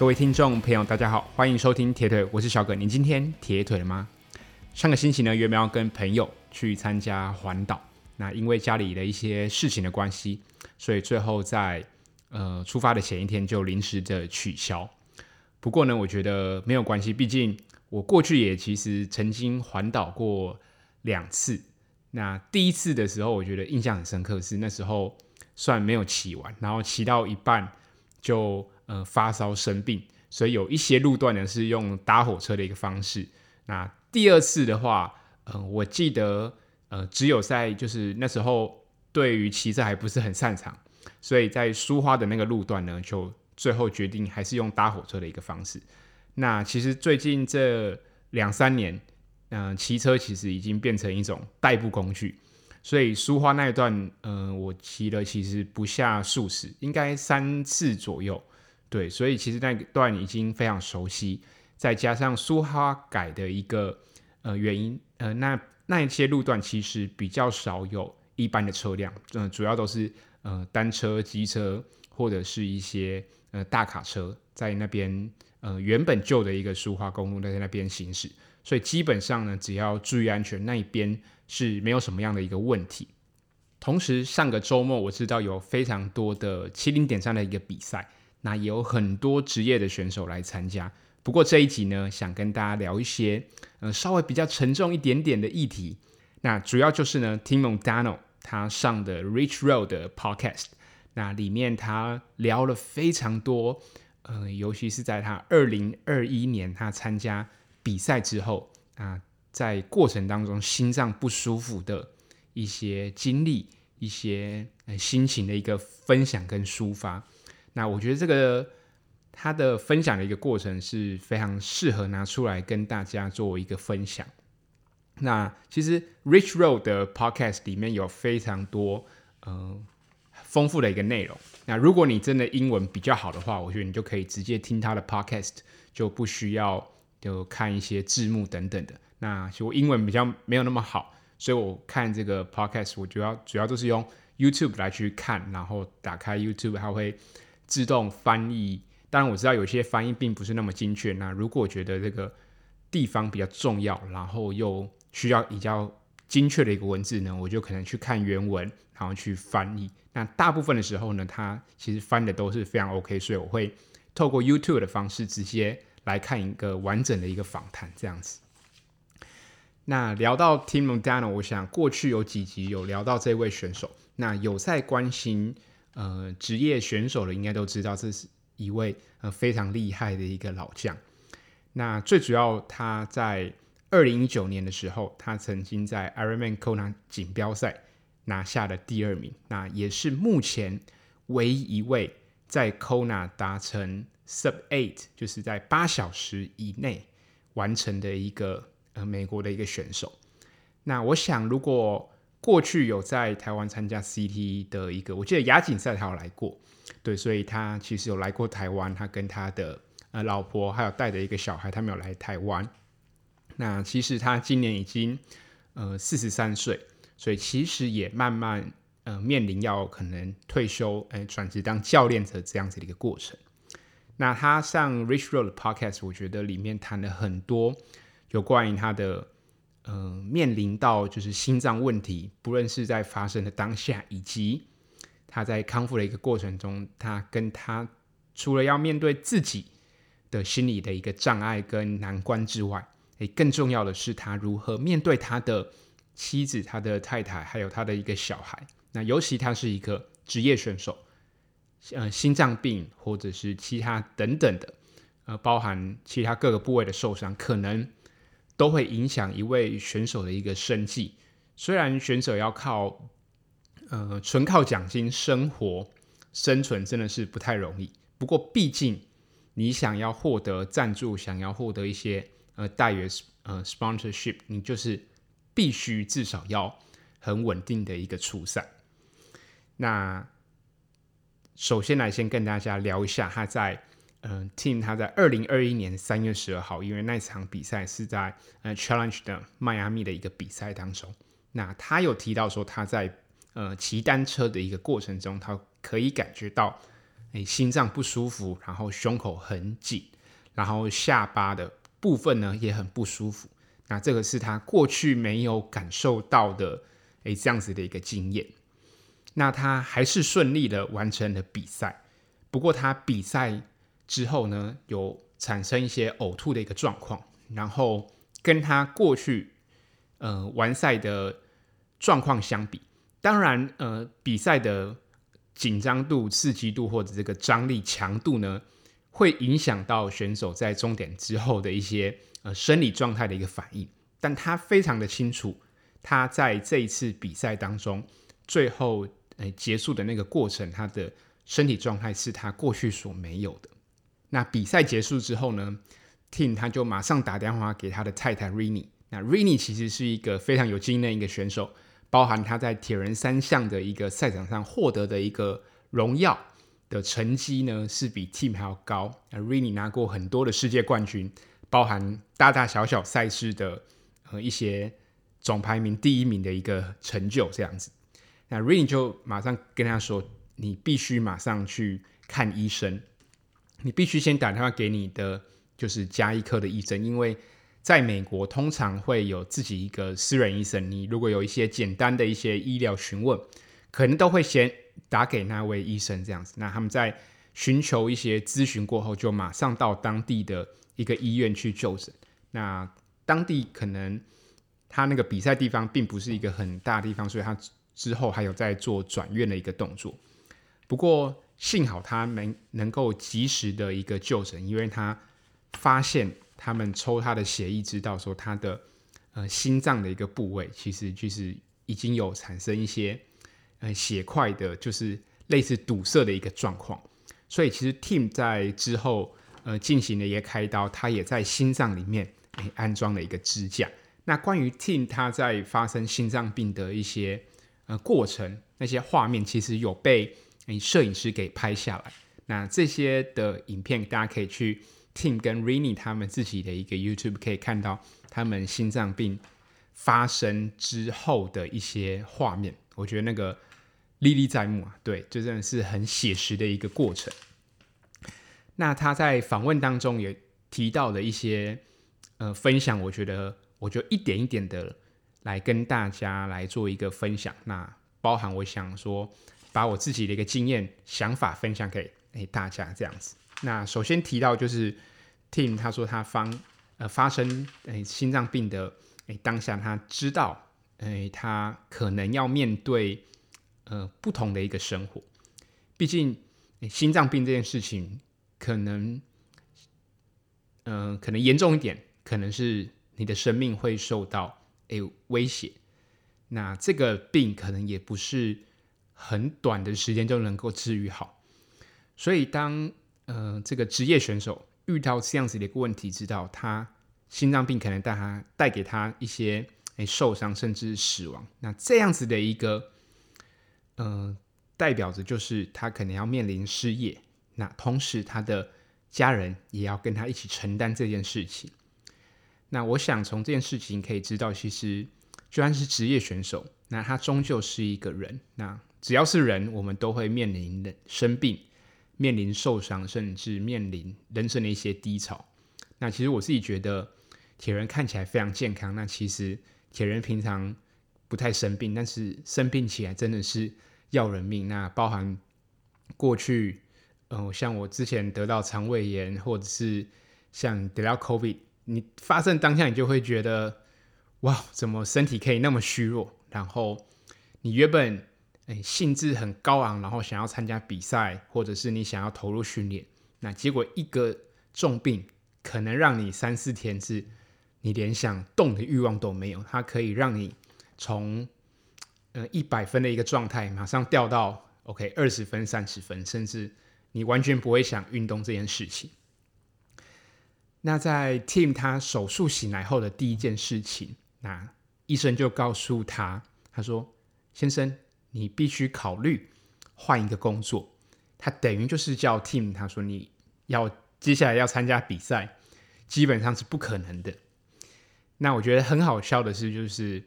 各位听众朋友，大家好，欢迎收听铁腿，我是小葛。你今天铁腿了吗？上个星期呢，原本要跟朋友去参加环岛，那因为家里的一些事情的关系，所以最后在呃出发的前一天就临时的取消。不过呢，我觉得没有关系，毕竟我过去也其实曾经环岛过两次。那第一次的时候，我觉得印象很深刻，是那时候算没有骑完，然后骑到一半就呃发烧生病，所以有一些路段呢是用搭火车的一个方式。那第二次的话，嗯、呃，我记得呃只有在就是那时候对于骑车还不是很擅长，所以在苏花的那个路段呢，就最后决定还是用搭火车的一个方式。那其实最近这两三年。嗯，骑车其实已经变成一种代步工具，所以苏花那一段，嗯、我骑了其实不下数十，应该三次左右，对，所以其实那段已经非常熟悉，再加上苏花改的一个呃原因，呃，那那一些路段其实比较少有一般的车辆，嗯、主要都是呃单车、机车或者是一些呃大卡车在那边，呃，原本旧的一个苏花公路在那边行驶。所以基本上呢，只要注意安全，那一边是没有什么样的一个问题。同时，上个周末我知道有非常多的七零点三的一个比赛，那也有很多职业的选手来参加。不过这一集呢，想跟大家聊一些呃稍微比较沉重一点点的议题。那主要就是呢，Tim Modano 他上的 Rich Road 的 Podcast，那里面他聊了非常多，呃，尤其是在他二零二一年他参加。比赛之后啊，在过程当中心脏不舒服的一些经历、一些心情的一个分享跟抒发，那我觉得这个他的分享的一个过程是非常适合拿出来跟大家做一个分享。那其实 Rich Road 的 Podcast 里面有非常多嗯丰富的一个内容。那如果你真的英文比较好的话，我觉得你就可以直接听他的 Podcast，就不需要。就看一些字幕等等的。那其实我英文比较没有那么好，所以我看这个 podcast，我主要主要都是用 YouTube 来去看，然后打开 YouTube，它会自动翻译。当然我知道有些翻译并不是那么精确。那如果我觉得这个地方比较重要，然后又需要比较精确的一个文字呢，我就可能去看原文，然后去翻译。那大部分的时候呢，它其实翻的都是非常 OK，所以我会透过 YouTube 的方式直接。来看一个完整的一个访谈，这样子。那聊到 Tim Modano，我想过去有几集有聊到这位选手。那有在关心呃职业选手的，应该都知道这是一位呃非常厉害的一个老将。那最主要他在二零一九年的时候，他曾经在 Ironman Kona 锦标赛拿下了第二名，那也是目前唯一一位在 Kona 达成。Sub eight 就是在八小时以内完成的一个呃美国的一个选手。那我想，如果过去有在台湾参加 CT 的一个，我记得亚锦赛他有来过，对，所以他其实有来过台湾。他跟他的呃老婆还有带着一个小孩，他没有来台湾。那其实他今年已经呃四十三岁，所以其实也慢慢呃面临要可能退休，哎转职当教练的这样子的一个过程。那他上 Rich Road Podcast，我觉得里面谈了很多有关于他的，呃，面临到就是心脏问题，不论是在发生的当下，以及他在康复的一个过程中，他跟他除了要面对自己的心理的一个障碍跟难关之外，诶，更重要的是他如何面对他的妻子、他的太太，还有他的一个小孩。那尤其他是一个职业选手。呃，心脏病或者是其他等等的，呃，包含其他各个部位的受伤，可能都会影响一位选手的一个生计。虽然选手要靠呃纯靠奖金生活生存，真的是不太容易。不过，毕竟你想要获得赞助，想要获得一些呃代言呃 sponsorship，你就是必须至少要很稳定的一个出赛。那首先来先跟大家聊一下他在，嗯、呃、，Tim 他在二零二一年三月十二号，因为那场比赛是在呃 Challenge 的迈阿密的一个比赛当中，那他有提到说他在呃骑单车的一个过程中，他可以感觉到诶心脏不舒服，然后胸口很紧，然后下巴的部分呢也很不舒服。那这个是他过去没有感受到的，诶这样子的一个经验。那他还是顺利的完成了比赛，不过他比赛之后呢，有产生一些呕吐的一个状况，然后跟他过去呃完赛的状况相比，当然呃比赛的紧张度、刺激度或者这个张力强度呢，会影响到选手在终点之后的一些呃生理状态的一个反应，但他非常的清楚，他在这一次比赛当中最后。诶，结束的那个过程，他的身体状态是他过去所没有的。那比赛结束之后呢，Tim 他就马上打电话给他的太太 Rini。那 Rini 其实是一个非常有经验的一个选手，包含他在铁人三项的一个赛场上获得的一个荣耀的成绩呢，是比 Tim 还要高。那 Rini 拿过很多的世界冠军，包含大大小小赛事的呃一些总排名第一名的一个成就，这样子。那 Rini 就马上跟他说：“你必须马上去看医生，你必须先打电话给你的就是家医科的医生，因为在美国通常会有自己一个私人医生。你如果有一些简单的一些医疗询问，可能都会先打给那位医生这样子。那他们在寻求一些咨询过后，就马上到当地的一个医院去就诊。那当地可能他那个比赛地方并不是一个很大的地方，所以他。”之后还有在做转院的一个动作，不过幸好他能能够及时的一个就诊，因为他发现他们抽他的血液，知道说他的呃心脏的一个部位其实就是已经有产生一些呃血块的，就是类似堵塞的一个状况，所以其实 Tim 在之后呃进行了一个开刀，他也在心脏里面安装了一个支架。那关于 Tim 他在发生心脏病的一些。呃，过程那些画面其实有被诶摄影师给拍下来。那这些的影片，大家可以去听跟 Rini 他们自己的一个 YouTube 可以看到他们心脏病发生之后的一些画面。我觉得那个历历在目啊，对，就真的是很写实的一个过程。那他在访问当中也提到了一些呃分享，我觉得我就一点一点的。来跟大家来做一个分享，那包含我想说，把我自己的一个经验想法分享给诶大家这样子。那首先提到就是 Tim 他说他发呃发生诶心脏病的诶当下，他知道诶他可能要面对呃不同的一个生活，毕竟心脏病这件事情可能嗯、可能严重一点，可能是你的生命会受到。诶，威胁，那这个病可能也不是很短的时间就能够治愈好，所以当呃这个职业选手遇到这样子的一个问题，知道他心脏病可能带他带给他一些诶受伤甚至死亡，那这样子的一个呃代表着就是他可能要面临失业，那同时他的家人也要跟他一起承担这件事情。那我想从这件事情可以知道，其实就算是职业选手，那他终究是一个人。那只要是人，我们都会面临的生病、面临受伤，甚至面临人生的一些低潮。那其实我自己觉得，铁人看起来非常健康。那其实铁人平常不太生病，但是生病起来真的是要人命。那包含过去，嗯、呃，像我之前得到肠胃炎，或者是像得到 COVID。你发生当下，你就会觉得，哇，怎么身体可以那么虚弱？然后你原本哎兴致很高昂，然后想要参加比赛，或者是你想要投入训练，那结果一个重病，可能让你三四天是，你连想动的欲望都没有。它可以让你从呃一百分的一个状态，马上掉到 OK 二十分、三十分，甚至你完全不会想运动这件事情。那在 Tim 他手术醒来后的第一件事情，那医生就告诉他，他说：“先生，你必须考虑换一个工作。”他等于就是叫 Tim，他说：“你要接下来要参加比赛，基本上是不可能的。”那我觉得很好笑的是，就是，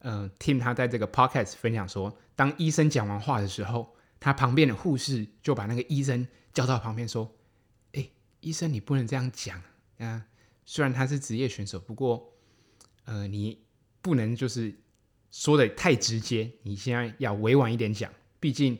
嗯、呃，Tim 他在这个 Podcast 分享说，当医生讲完话的时候，他旁边的护士就把那个医生叫到旁边说：“哎，医生，你不能这样讲啊！虽然他是职业选手，不过呃，你不能就是说的太直接，你现在要委婉一点讲。毕竟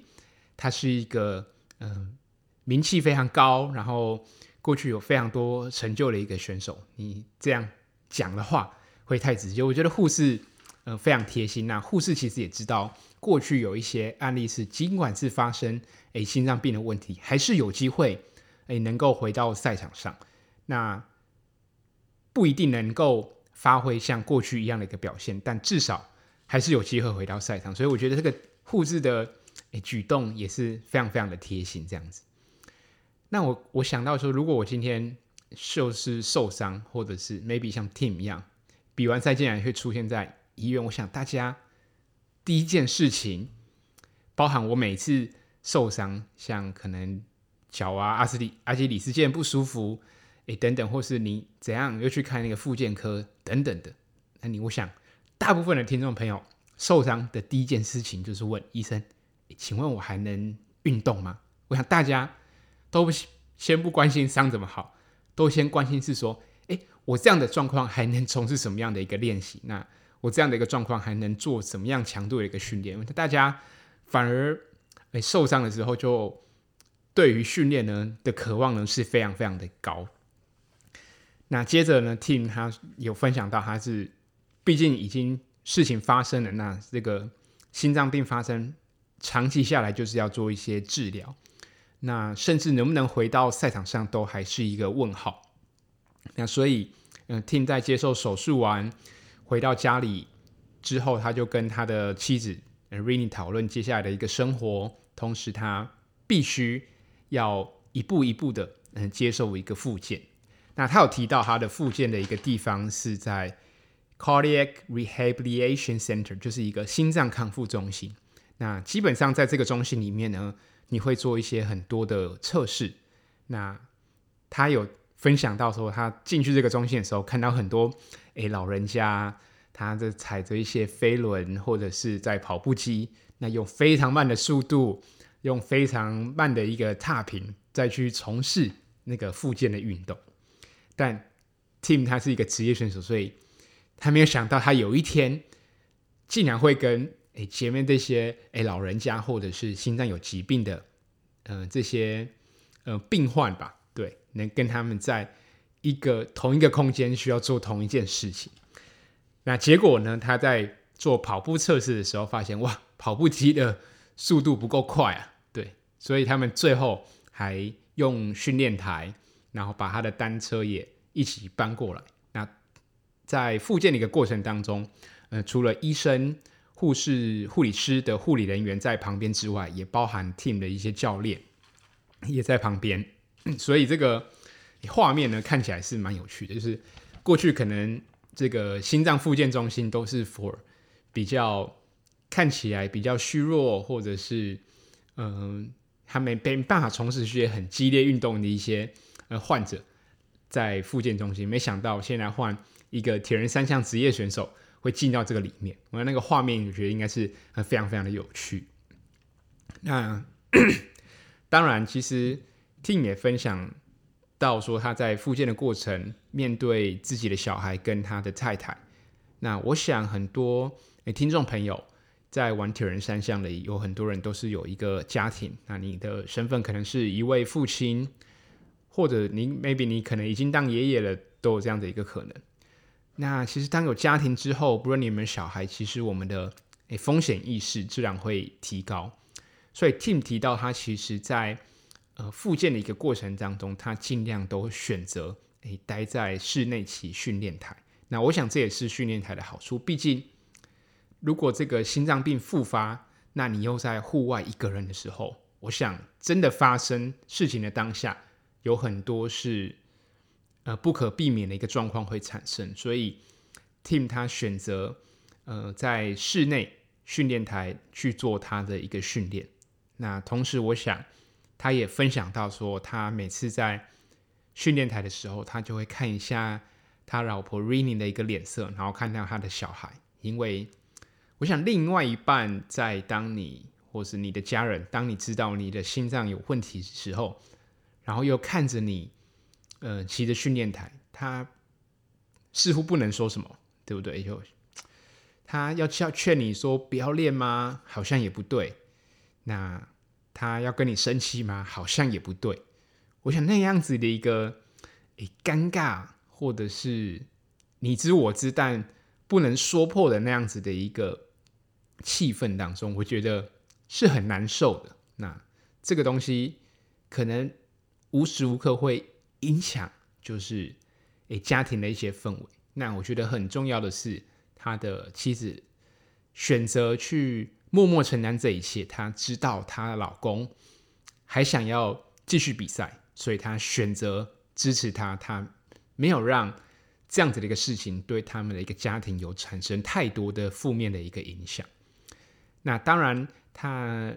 他是一个嗯、名气非常高，然后过去有非常多成就的一个选手，你这样讲的话会太直接。我觉得护士。”、呃，非常贴心。那护士其实也知道，过去有一些案例是，尽管是发生诶心脏病的问题，还是有机会诶能够回到赛场上。那不一定能够发挥像过去一样的一个表现，但至少还是有机会回到赛场。所以我觉得这个护士的诶举动也是非常非常的贴心，这样子。那我我想到说，如果我今天就是受伤，或者是 maybe 像 Tim 一样，比完赛竟然会出现在。医院，我想大家第一件事情，包含我每次受伤，像可能脚啊、阿斯里、阿基里斯腱不舒服，诶等等，或是你怎样又去看那个复健科等等的，那你我想大部分的听众朋友受伤的第一件事情就是问医生，请问我还能运动吗？我想大家都不先不关心伤怎么好，都先关心是说，诶，我这样的状况还能从事什么样的一个练习？那我这样的一个状况还能做什么样强度的一个训练？大家反而诶受伤的时候，就对于训练呢的渴望呢是非常非常的高。那接着呢，Tim 他有分享到，他是毕竟已经事情发生了，那这个心脏病发生，长期下来就是要做一些治疗，那甚至能不能回到赛场上都还是一个问号。那所以，嗯，Tim 在接受手术完。回到家里之后，他就跟他的妻子 Rini 讨论接下来的一个生活，同时他必须要一步一步的嗯接受一个复健。那他有提到他的复健的一个地方是在 Cardiac Rehabilitation Center，就是一个心脏康复中心。那基本上在这个中心里面呢，你会做一些很多的测试。那他有分享到说，他进去这个中心的时候，看到很多。诶，老人家他在踩着一些飞轮，或者是在跑步机，那用非常慢的速度，用非常慢的一个踏频，再去从事那个复健的运动。但 Tim 他是一个职业选手，所以他没有想到他有一天竟然会跟诶前面这些诶老人家，或者是心脏有疾病的，嗯、呃，这些呃病患吧，对，能跟他们在。一个同一个空间需要做同一件事情，那结果呢？他在做跑步测试的时候发现，哇，跑步机的速度不够快啊！对，所以他们最后还用训练台，然后把他的单车也一起搬过来。在复健的一个过程当中，呃，除了医生、护士、护理师的护理人员在旁边之外，也包含 team 的一些教练也在旁边，所以这个。画面呢，看起来是蛮有趣的，就是过去可能这个心脏复健中心都是 for 比较看起来比较虚弱，或者是嗯，还没没办法从事一些很激烈运动的一些呃患者在复健中心。没想到现在换一个铁人三项职业选手会进到这个里面，我那个画面我觉得应该是非常非常的有趣。那 当然，其实 Tim 也分享。到说他在复健的过程，面对自己的小孩跟他的太太，那我想很多诶听众朋友在玩铁人三项的，有很多人都是有一个家庭。那你的身份可能是一位父亲，或者你 maybe 你可能已经当爷爷了，都有这样的一个可能。那其实当有家庭之后，不论你们小孩，其实我们的诶风险意识自然会提高。所以 Tim 提到他其实在。呃，复健的一个过程当中，他尽量都选择诶待在室内骑训练台。那我想这也是训练台的好处。毕竟，如果这个心脏病复发，那你又在户外一个人的时候，我想真的发生事情的当下，有很多是呃不可避免的一个状况会产生。所以，Tim 他选择呃在室内训练台去做他的一个训练。那同时，我想。他也分享到说，他每次在训练台的时候，他就会看一下他老婆 Rini 的一个脸色，然后看到他的小孩。因为我想，另外一半在当你或是你的家人，当你知道你的心脏有问题的时候，然后又看着你，呃，骑着训练台，他似乎不能说什么，对不对？就他要劝劝你说不要练吗？好像也不对。那他要跟你生气吗？好像也不对。我想那样子的一个诶尴尬，或者是你知我知，但不能说破的那样子的一个气氛当中，我觉得是很难受的。那这个东西可能无时无刻会影响，就是诶家庭的一些氛围。那我觉得很重要的是。他的妻子选择去默默承担这一切，她知道她的老公还想要继续比赛，所以她选择支持他。她没有让这样子的一个事情对他们的一个家庭有产生太多的负面的一个影响。那当然，他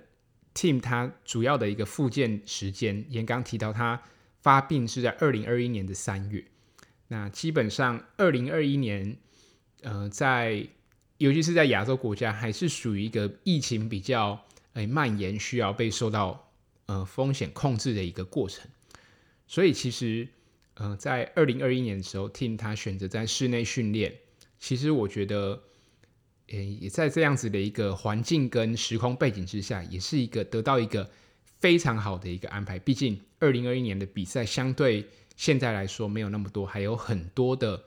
team 他主要的一个复健时间，也刚提到他发病是在二零二一年的三月。那基本上二零二一年。呃，在尤其是在亚洲国家，还是属于一个疫情比较诶蔓延，需要被受到呃风险控制的一个过程。所以其实呃，在二零二一年的时候，Tim 他选择在室内训练。其实我觉得，诶，也在这样子的一个环境跟时空背景之下，也是一个得到一个非常好的一个安排。毕竟二零二一年的比赛相对现在来说没有那么多，还有很多的。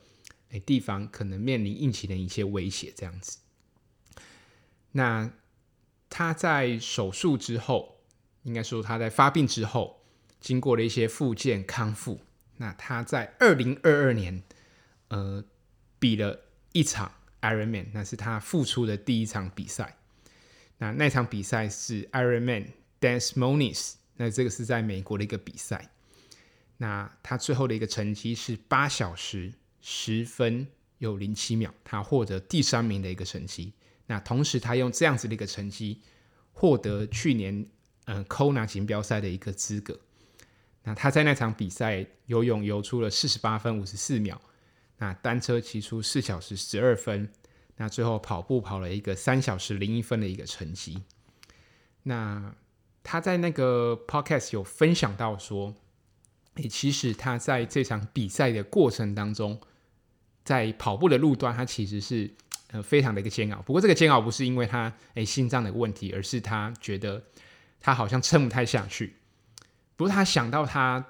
诶，地方可能面临疫情的一些威胁，这样子。那他在手术之后，应该说他在发病之后，经过了一些复健康复。那他在二零二二年，呃，比了一场 Ironman，那是他复出的第一场比赛。那那场比赛是 Ironman Des Moines，那这个是在美国的一个比赛。那他最后的一个成绩是八小时。十分有零七秒，他获得第三名的一个成绩。那同时，他用这样子的一个成绩获得去年嗯 Kona 锦标赛的一个资格。那他在那场比赛游泳游出了四十八分五十四秒，那单车骑出四小时十二分，那最后跑步跑了一个三小时零一分的一个成绩。那他在那个 Podcast 有分享到说，诶，其实他在这场比赛的过程当中。在跑步的路段，他其实是呃非常的一个煎熬。不过这个煎熬不是因为他诶心脏的问题，而是他觉得他好像撑不太下去。不过他想到他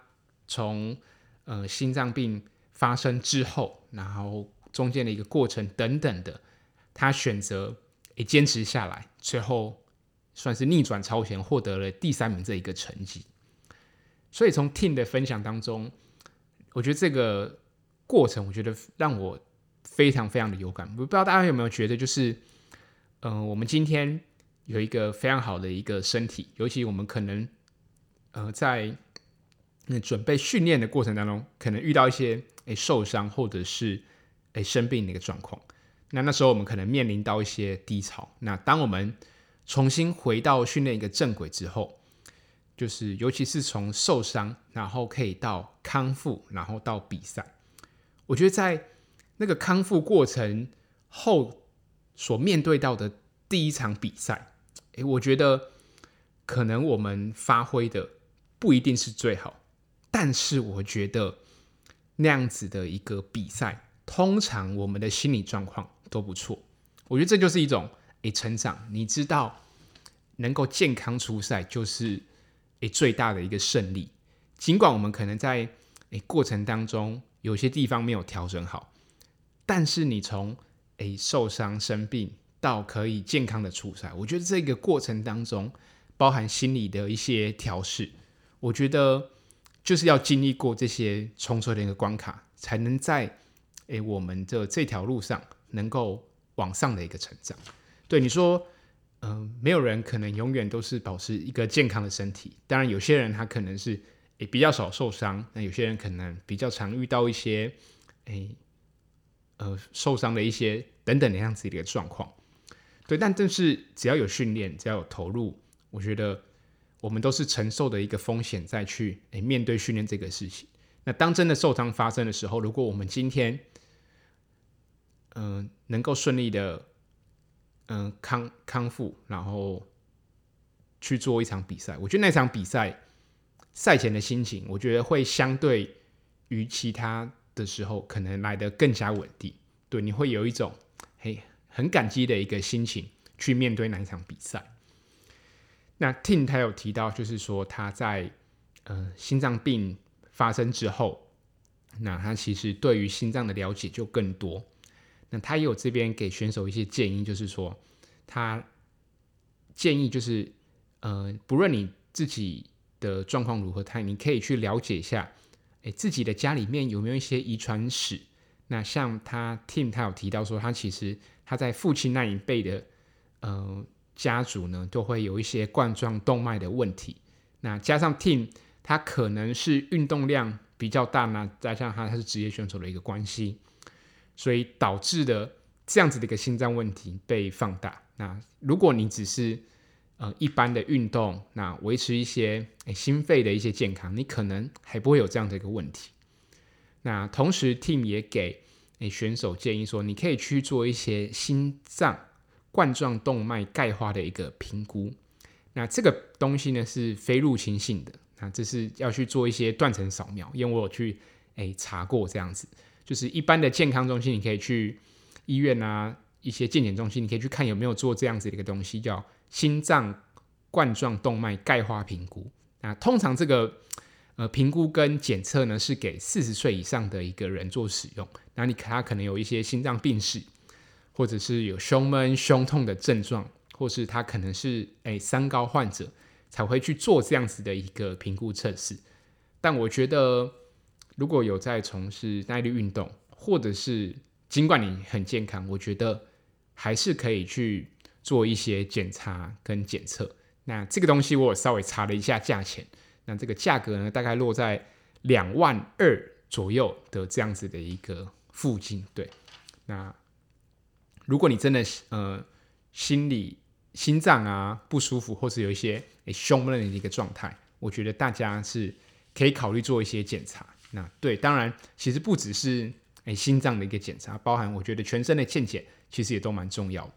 从呃心脏病发生之后，然后中间的一个过程等等的，他选择诶坚持下来，最后算是逆转超前，获得了第三名这一个成绩。所以从 Tim 的分享当中，我觉得这个。过程我觉得让我非常非常的有感，我不知道大家有没有觉得，就是，嗯、我们今天有一个非常好的一个身体，尤其我们可能，呃，在那准备训练的过程当中，可能遇到一些诶受伤或者是诶生病的一个状况，那那时候我们可能面临到一些低潮。那当我们重新回到训练一个正轨之后，就是尤其是从受伤，然后可以到康复，然后到比赛。我觉得在那个康复过程后所面对到的第一场比赛，诶，我觉得可能我们发挥的不一定是最好，但是我觉得那样子的一个比赛，通常我们的心理状况都不错。我觉得这就是一种诶成长。你知道，能够健康出赛就是诶最大的一个胜利。尽管我们可能在诶过程当中。有些地方没有调整好，但是你从诶受伤生病到可以健康的出赛，我觉得这个过程当中包含心理的一些调试，我觉得就是要经历过这些重重的一个关卡，才能在诶我们的这条路上能够往上的一个成长。对你说，嗯、呃，没有人可能永远都是保持一个健康的身体，当然有些人他可能是。也比较少受伤，那有些人可能比较常遇到一些，诶，呃，受伤的一些等等的样子的一个状况，对，但正是只要有训练，只要有投入，我觉得我们都是承受的一个风险再去诶面对训练这个事情。那当真的受伤发生的时候，如果我们今天，嗯、能够顺利的，嗯、康康复，然后去做一场比赛，我觉得那场比赛赛前的心情，我觉得会相对于其他的时候可能来得更加稳定。对，你会有一种嘿很感激的一个心情去面对那一场比赛。那 Tim 他有提到，就是说他在呃心脏病发生之后，那他其实对于心脏的了解就更多。那他也有这边给选手一些建议，就是说他建议就是呃不论你自己的状况如何，他你可以去了解一下，诶自己的家里面有没有一些遗传史。那像他 Tim 他有提到说，他其实他在父亲那一辈的呃家族呢，都会有一些冠状动脉的问题。那加上 Tim 他可能是运动量比较大呢，加上他他是职业选手的一个关系，所以导致的这样子的一个心脏问题被放大。那如果你只是呃一般的运动，那维持一些诶心肺的一些健康，你可能还不会有这样的一个问题。那同时，team 也给诶选手建议说，你可以去做一些心脏冠状动脉钙化的一个评估。那这个东西呢是非入侵性的，那这是要去做一些断层扫描，因为我有去诶查过这样子，就是一般的健康中心，你可以去医院啊，一些健检中心，你可以去看有没有做这样子的一个东西，叫心脏冠状动脉钙化评估。那通常这个。呃，评估跟检测呢是给四十岁以上的一个人做使用。那你他可能有一些心脏病史，或者是有胸闷、胸痛的症状，或是他可能是诶、三高患者才会去做这样子的一个评估测试。但我觉得，如果有在从事耐力运动，或者是尽管你很健康，我觉得还是可以去做一些检查跟检测。那这个东西我有稍微查了一下价钱。那这个价格呢，大概落在两万二左右的这样子的一个附近。对，那如果你真的呃心里心脏啊不舒服，或是有一些诶胸闷的一个状态，我觉得大家是可以考虑做一些检查。那对，当然其实不只是诶心脏的一个检查，包含我觉得全身的健检其实也都蛮重要的。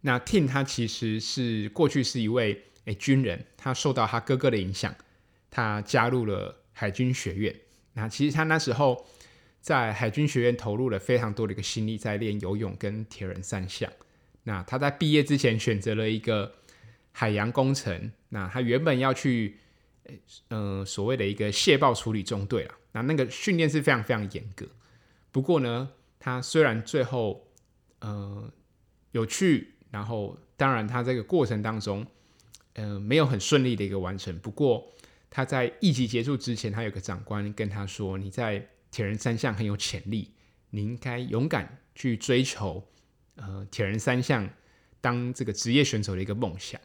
那 Tim 他其实是过去是一位。诶，军人，他受到他哥哥的影响，他加入了海军学院。那其实他那时候在海军学院投入了非常多的一个心力，在练游泳跟铁人三项。那他在毕业之前选择了一个海洋工程。那他原本要去，呃，所谓的一个泄爆处理中队了。那那个训练是非常非常严格。不过呢，他虽然最后，呃，有去，然后当然他这个过程当中。呃，没有很顺利的一个完成。不过他在役期结束之前，他有个长官跟他说：“你在铁人三项很有潜力，你应该勇敢去追求呃铁人三项当这个职业选手的一个梦想。”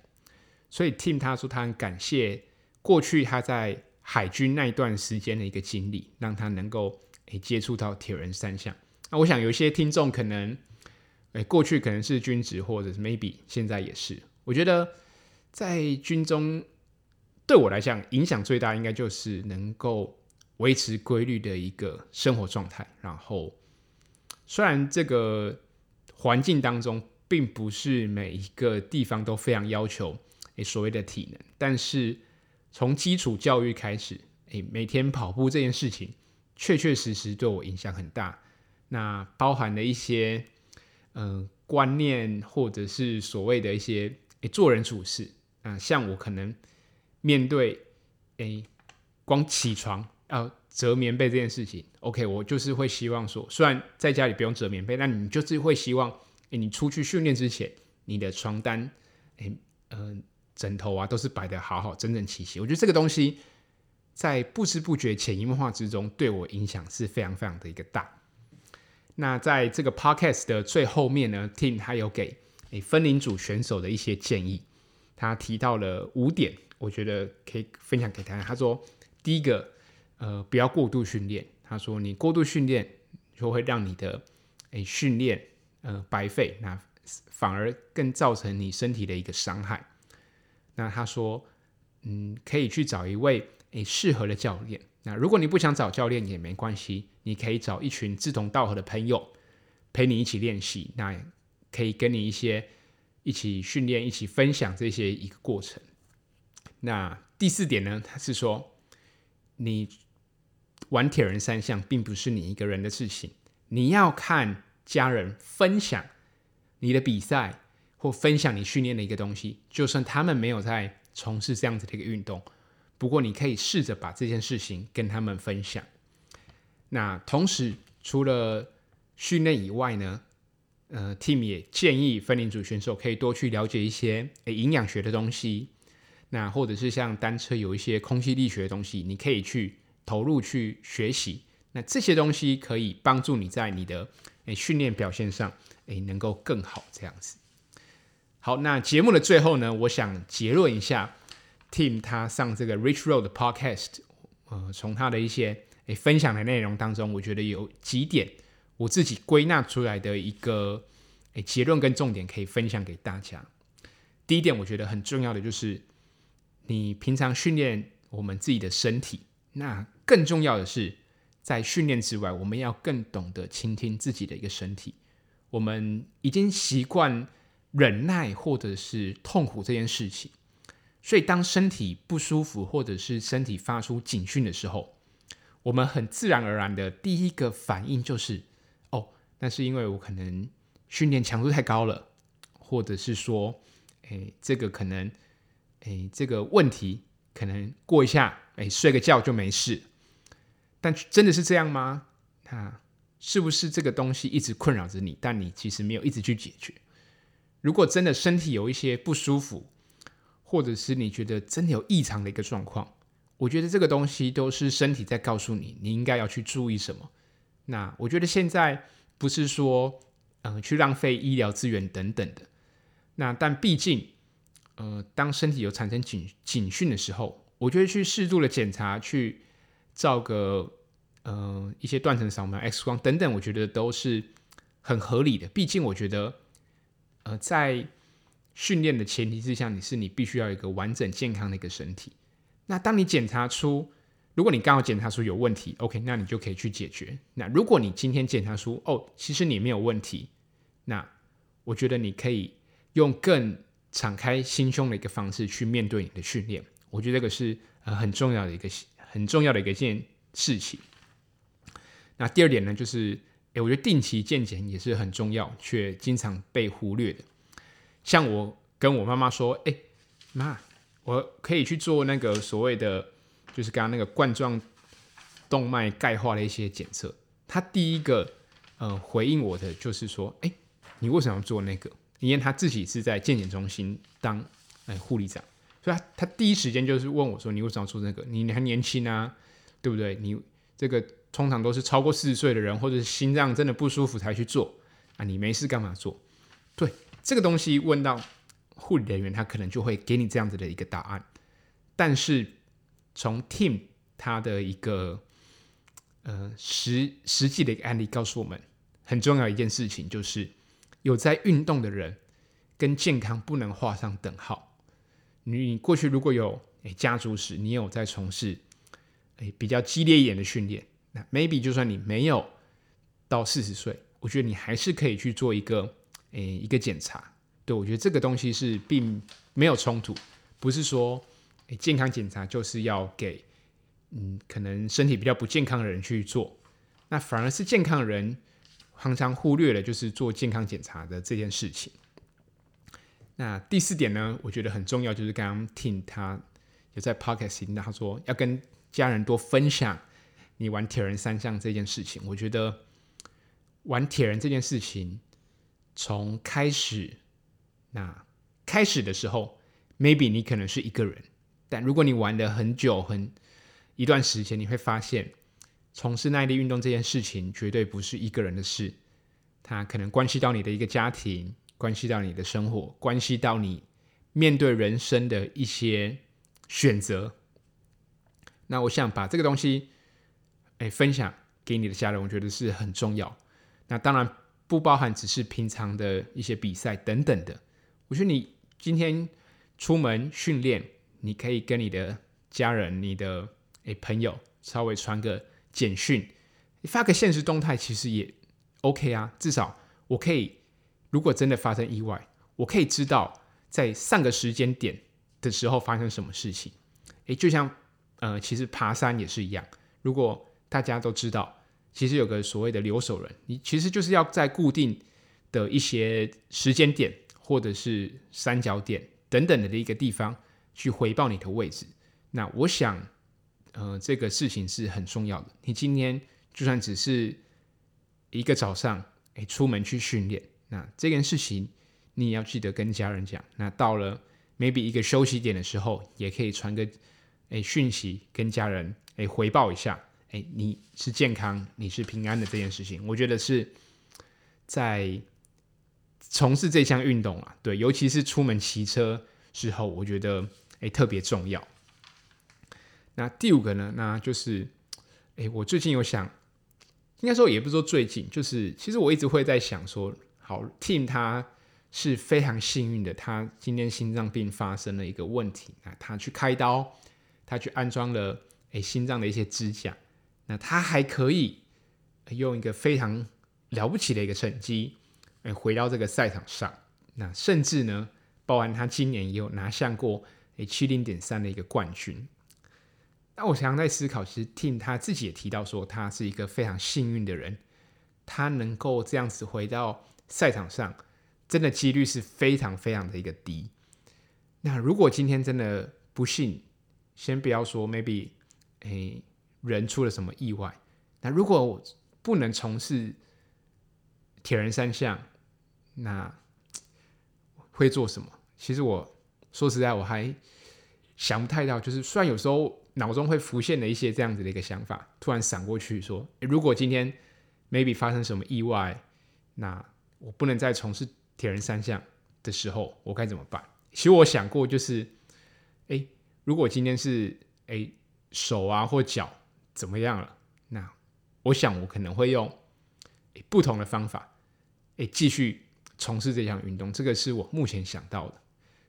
所以 Tim 他说他很感谢过去他在海军那一段时间的一个经历，让他能够诶、接触到铁人三项。那我想有些听众可能诶、过去可能是军职，或者是 maybe 现在也是，我觉得。在军中，对我来讲，影响最大应该就是能够维持规律的一个生活状态。然后，虽然这个环境当中并不是每一个地方都非常要求诶所谓的体能，但是从基础教育开始，诶每天跑步这件事情，确确实实对我影响很大。那包含了一些嗯、观念，或者是所谓的一些诶做人处事。啊，像我可能面对，诶，光起床要折棉被这件事情，OK，我就是会希望说，虽然在家里不用折棉被，但你就是会希望，诶，你出去训练之前，你的床单，诶，嗯，枕头啊，都是摆的好好，整整齐齐。我觉得这个东西在不知不觉、潜移默化之中，对我影响是非常非常的一个大。那在这个 Podcast 的最后面呢，Tim 他有给诶分龄组选手的一些建议。他提到了五点，我觉得可以分享给大家。他说，第一个，呃，不要过度训练。他说，你过度训练就会让你的诶训练呃白费，那反而更造成你身体的一个伤害。那他说，嗯，可以去找一位诶适合的教练。那如果你不想找教练也没关系，你可以找一群志同道合的朋友陪你一起练习。那可以跟你一些。一起训练、一起分享这些一个过程。那第四点呢，他是说，你玩铁人三项并不是你一个人的事情，你要看家人分享你的比赛或分享你训练的一个东西，就算他们没有在从事这样子的一个运动，不过你可以试着把这件事情跟他们分享。那同时，除了训练以外呢，呃，Tim 也建议分龄组选手可以多去了解一些诶营养学的东西，那或者是像单车有一些空气力学的东西，你可以去投入去学习。那这些东西可以帮助你在你的诶训练表现上诶能够更好这样子。好，那节目的最后呢，我想结论一下，Tim 他上这个 Rich Road 的 Podcast，呃，从他的一些诶分享的内容当中，我觉得有几点。我自己归纳出来的一个诶结论跟重点可以分享给大家。第一点，我觉得很重要的就是你平常训练我们自己的身体，那更重要的是在训练之外，我们要更懂得倾听自己的一个身体。我们已经习惯忍耐或者是痛苦这件事情，所以当身体不舒服或者是身体发出警讯的时候，我们很自然而然的第一个反应就是。哦那是因为我可能训练强度太高了，或者是说，诶，这个可能，诶，这个问题可能过一下，诶，睡个觉就没事。但真的是这样吗？那是不是这个东西一直困扰着你，但你其实没有一直去解决？如果真的身体有一些不舒服，或者是你觉得真的有异常的一个状况，我觉得这个东西都是身体在告诉你，你应该要去注意什么。那我觉得现在。不是说，嗯、呃，去浪费医疗资源等等的。那但毕竟，呃，当身体有产生警警讯的时候，我觉得去适度的检查，去照个呃一些断层扫描、X 光等等，我觉得都是很合理的。毕竟我觉得，呃，在训练的前提之下，你是你必须要有一个完整健康的一个身体。那当你检查出如果你刚好检查出有问题，OK，那你就可以去解决。那如果你今天检查出哦，其实你没有问题，那我觉得你可以用更敞开心胸的一个方式去面对你的训练。我觉得这个是呃很重要的一个很重要的一个件事情。那第二点呢，就是诶，我觉得定期健检也是很重要，却经常被忽略的。像我跟我妈妈说，诶，妈，我可以去做那个所谓的。就是刚刚那个冠状动脉钙化的一些检测，他第一个呃回应我的就是说，哎，你为什么要做那个？因为他自己是在健检中心当哎护理长，所以他他第一时间就是问我说，你为什么要做那个？你还年轻啊，对不对？你这个通常都是超过四十岁的人，或者是心脏真的不舒服才去做啊，你没事干嘛做？对，这个东西问到护理人员，他可能就会给你这样子的一个答案，但是。从 Tim 他的一个呃实实际的一个案例告诉我们，很重要一件事情就是有在运动的人跟健康不能画上等号。你过去如果有诶家族史，你有在从事诶比较激烈一点的训练，那 maybe 就算你没有到四十岁，我觉得你还是可以去做一个诶一个检查。对，我觉得这个东西是并没有冲突，不是说。健康检查就是要给，嗯，可能身体比较不健康的人去做，那反而是健康的人常常忽略了，就是做健康检查的这件事情。那第四点呢，我觉得很重要，就是刚刚听他有在 podcast 听到他说要跟家人多分享你玩铁人三项这件事情。我觉得玩铁人这件事情从开始，那开始的时候，maybe 你可能是一个人。但如果你玩了很久很一段时间，你会发现从事耐力运动这件事情绝对不是一个人的事，它可能关系到你的一个家庭，关系到你的生活，关系到你面对人生的一些选择。那我想把这个东西分享给你的家人，我觉得是很重要。那当然不包含只是平常的一些比赛等等的。我觉得你今天出门训练。你可以跟你的家人、你的诶朋友稍微传个简讯，发个现实动态，其实也 OK 啊。至少我可以，如果真的发生意外，我可以知道在上个时间点的时候发生什么事情。诶，就像呃，其实爬山也是一样。如果大家都知道，其实有个所谓的留守人，你其实就是要在固定的一些时间点，或者是三角点等等的一个地方去回报你的位置。那我想，呃，这个事情是很重要的。你今天就算只是一个早上，诶，出门去训练，那这件事情你也要记得跟家人讲。那到了 maybe 一个休息点的时候，也可以传个诶讯息跟家人诶回报一下。哎，你是健康，你是平安的这件事情，我觉得是在从事这项运动啊，对，尤其是出门骑车时候，我觉得哎特别重要。那第五个呢，那就是哎，我最近有想，应该说也不是说最近，就是其实我一直会在想说，好，Tim 他是非常幸运的，他今天心脏病发生了一个问题，那他去开刀，他去安装了哎心脏的一些支架。那他还可以用一个非常了不起的一个成绩，哎，回到这个赛场上。那甚至呢，包含他今年也有拿下过哎七零点三的一个冠军。那我常常在思考，其实 Tim 他自己也提到说，他是一个非常幸运的人，他能够这样子回到赛场上，真的几率是非常非常的一个低。那如果今天真的不幸，先不要说，maybe 哎。人出了什么意外？那如果我不能从事铁人三项，那会做什么？其实我说实在，我还想不太到。就是虽然有时候脑中会浮现了一些这样子的一个想法，突然闪过去说：如果今天 maybe 发生什么意外，那我不能再从事铁人三项的时候，我该怎么办？其实我想过，就是哎，如果今天是哎手啊或脚。怎么样了？那我想我可能会用不同的方法，诶，继续从事这项运动。这个是我目前想到的。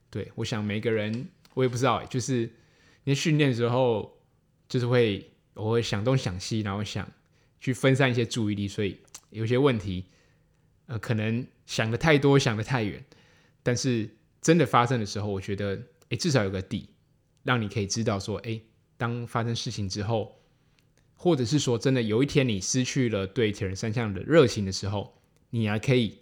对，我想每个人，我也不知道，就是你训练的时候，就是会我会想东想西，然后想去分散一些注意力，所以有些问题，呃，可能想得太多，想得太远。但是真的发生的时候，我觉得，诶，至少有个底，让你可以知道说，诶，当发生事情之后。或者是说，真的有一天你失去了对铁人三项的热情的时候，你还可以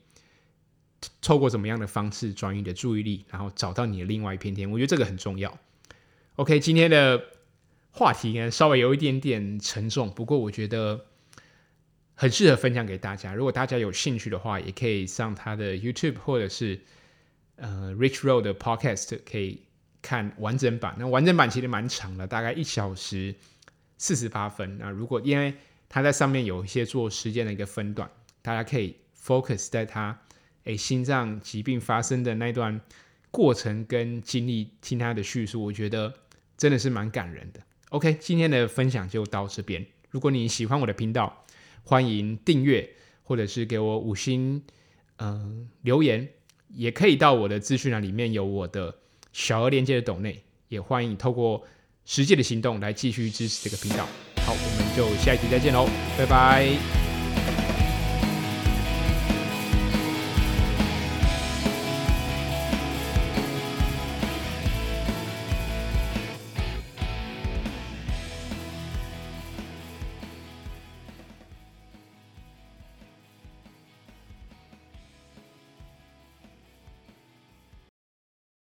透过怎么样的方式转移你的注意力，然后找到你的另外一片天。我觉得这个很重要。OK，今天的话题呢稍微有一点点沉重，不过我觉得很适合分享给大家。如果大家有兴趣的话，也可以上他的 YouTube 或者是呃 Rich Road 的 Podcast 可以看完整版。那完整版其实蛮长的，大概一小时。四十八分。那如果因为他在上面有一些做时间的一个分段，大家可以 focus 在他诶心脏疾病发生的那段过程跟经历，听他的叙述，我觉得真的是蛮感人的。OK，今天的分享就到这边。如果你喜欢我的频道，欢迎订阅或者是给我五星嗯、留言，也可以到我的资讯栏里面有我的小额连接的抖内，也欢迎透过。实际的行动来继续支持这个频道。好，我们就下一集再见喽，拜拜。